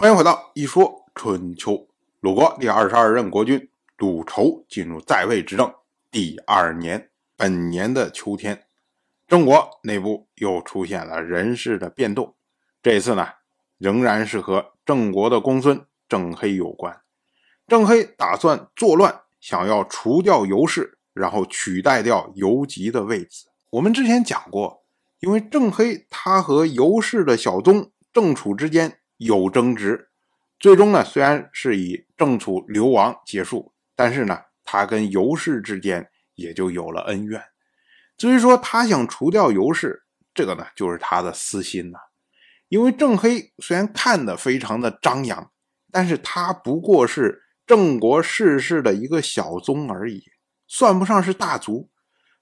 欢迎回到一说春秋。鲁国第二十二任国君鲁仇进入在位执政第二年，本年的秋天，郑国内部又出现了人事的变动。这次呢，仍然是和郑国的公孙郑黑有关。郑黑打算作乱，想要除掉尤氏，然后取代掉尤吉的位子。我们之前讲过，因为郑黑他和尤氏的小宗郑楚之间。有争执，最终呢，虽然是以郑楚流亡结束，但是呢，他跟尤氏之间也就有了恩怨。至于说他想除掉尤氏，这个呢，就是他的私心了。因为郑黑虽然看的非常的张扬，但是他不过是郑国世氏的一个小宗而已，算不上是大族。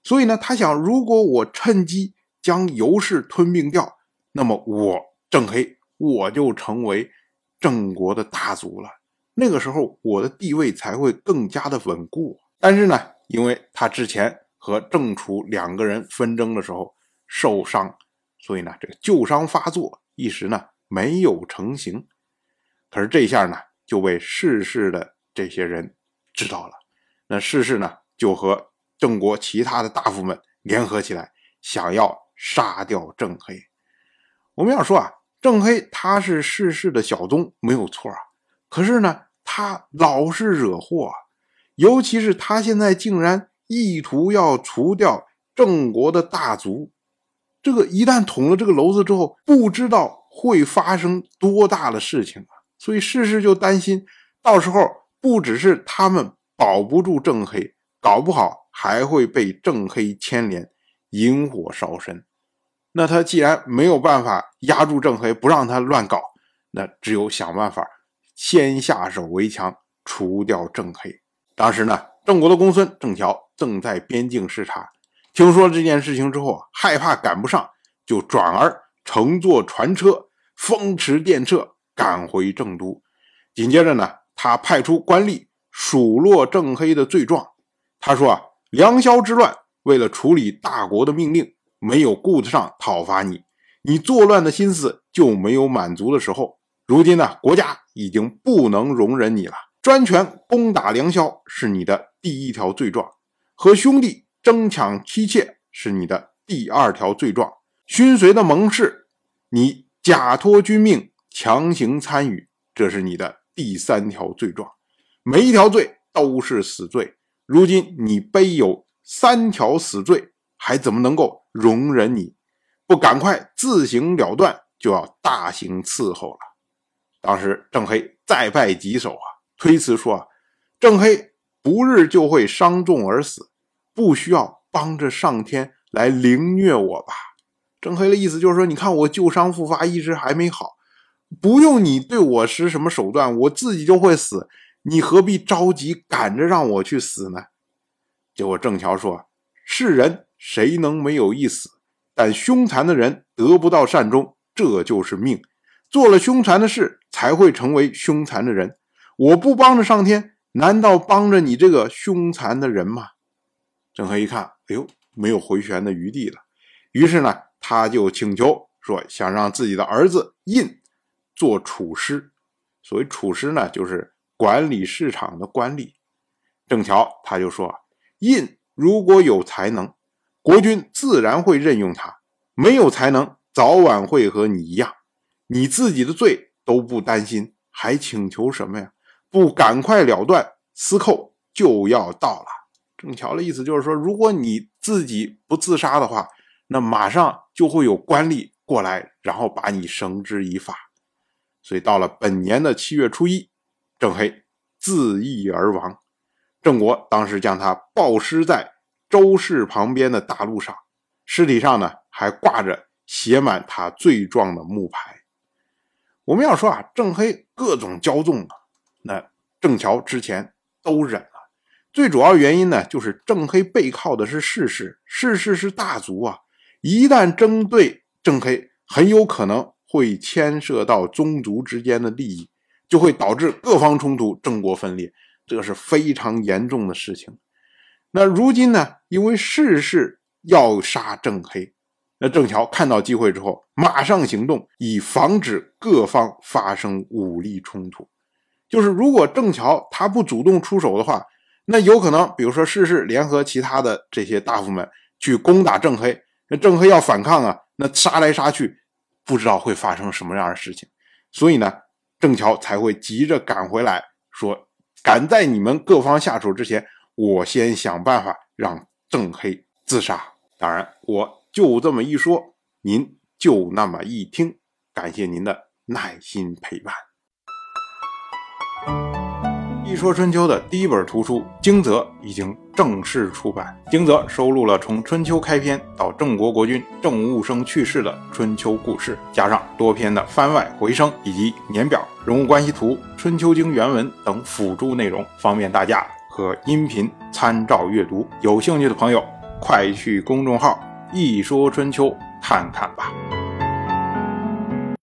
所以呢，他想，如果我趁机将尤氏吞并掉，那么我郑黑。我就成为郑国的大族了，那个时候我的地位才会更加的稳固。但是呢，因为他之前和郑楚两个人纷争的时候受伤，所以呢，这个旧伤发作，一时呢没有成型。可是这下呢，就被世氏的这些人知道了。那世氏呢，就和郑国其他的大夫们联合起来，想要杀掉郑黑。我们要说啊。郑黑他是世氏的小宗，没有错啊。可是呢，他老是惹祸，尤其是他现在竟然意图要除掉郑国的大族。这个一旦捅了这个娄子之后，不知道会发生多大的事情啊！所以世氏就担心，到时候不只是他们保不住郑黑，搞不好还会被郑黑牵连，引火烧身。那他既然没有办法压住郑黑，不让他乱搞，那只有想办法先下手为强，除掉郑黑。当时呢，郑国的公孙郑乔正在边境视察，听说了这件事情之后，害怕赶不上，就转而乘坐船车，风驰电掣赶回郑都。紧接着呢，他派出官吏数落郑黑的罪状。他说啊，梁萧之乱，为了处理大国的命令。没有顾得上讨伐你，你作乱的心思就没有满足的时候。如今呢，国家已经不能容忍你了。专权攻打梁萧是你的第一条罪状，和兄弟争抢妻妾是你的第二条罪状，勋随的盟誓，你假托君命强行参与，这是你的第三条罪状。每一条罪都是死罪。如今你背有三条死罪，还怎么能够？容忍你不赶快自行了断，就要大刑伺候了。当时郑黑再拜几手啊，推辞说：“啊，郑黑不日就会伤重而死，不需要帮着上天来凌虐我吧？”郑黑的意思就是说：“你看我旧伤复发，一直还没好，不用你对我使什么手段，我自己就会死，你何必着急赶着让我去死呢？”结果郑乔说：“是人。”谁能没有一死？但凶残的人得不到善终，这就是命。做了凶残的事，才会成为凶残的人。我不帮着上天，难道帮着你这个凶残的人吗？郑和一看，哎呦，没有回旋的余地了。于是呢，他就请求说，想让自己的儿子印做处师。所谓处师呢，就是管理市场的官吏。郑乔他就说，印如果有才能。国君自然会任用他，没有才能，早晚会和你一样。你自己的罪都不担心，还请求什么呀？不赶快了断，司寇就要到了。郑乔的意思就是说，如果你自己不自杀的话，那马上就会有官吏过来，然后把你绳之以法。所以到了本年的七月初一，郑黑自缢而亡。郑国当时将他暴尸在。周氏旁边的大路上，尸体上呢还挂着写满他罪状的木牌。我们要说啊，郑黑各种骄纵啊，那郑乔之前都忍了。最主要原因呢，就是郑黑背靠的是世氏，世氏是大族啊，一旦针对郑黑，很有可能会牵涉到宗族之间的利益，就会导致各方冲突，郑国分裂，这是非常严重的事情。那如今呢？因为世事要杀郑黑，那郑乔看到机会之后，马上行动，以防止各方发生武力冲突。就是如果郑乔他不主动出手的话，那有可能，比如说世事联合其他的这些大夫们去攻打郑黑，那郑黑要反抗啊，那杀来杀去，不知道会发生什么样的事情。所以呢，郑乔才会急着赶回来，说赶在你们各方下手之前，我先想办法让郑黑自杀。当然，我就这么一说，您就那么一听，感谢您的耐心陪伴。一说春秋的第一本图书《惊泽》已经正式出版，《惊泽》收录了从春秋开篇到郑国国君郑务生去世的春秋故事，加上多篇的番外回声以及年表、人物关系图、春秋经原文等辅助内容，方便大家和音频参照阅读。有兴趣的朋友，快去公众号“一说春秋”看看吧。